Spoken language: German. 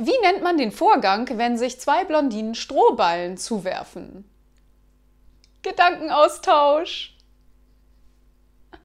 Wie nennt man den Vorgang, wenn sich zwei Blondinen Strohballen zuwerfen? Gedankenaustausch.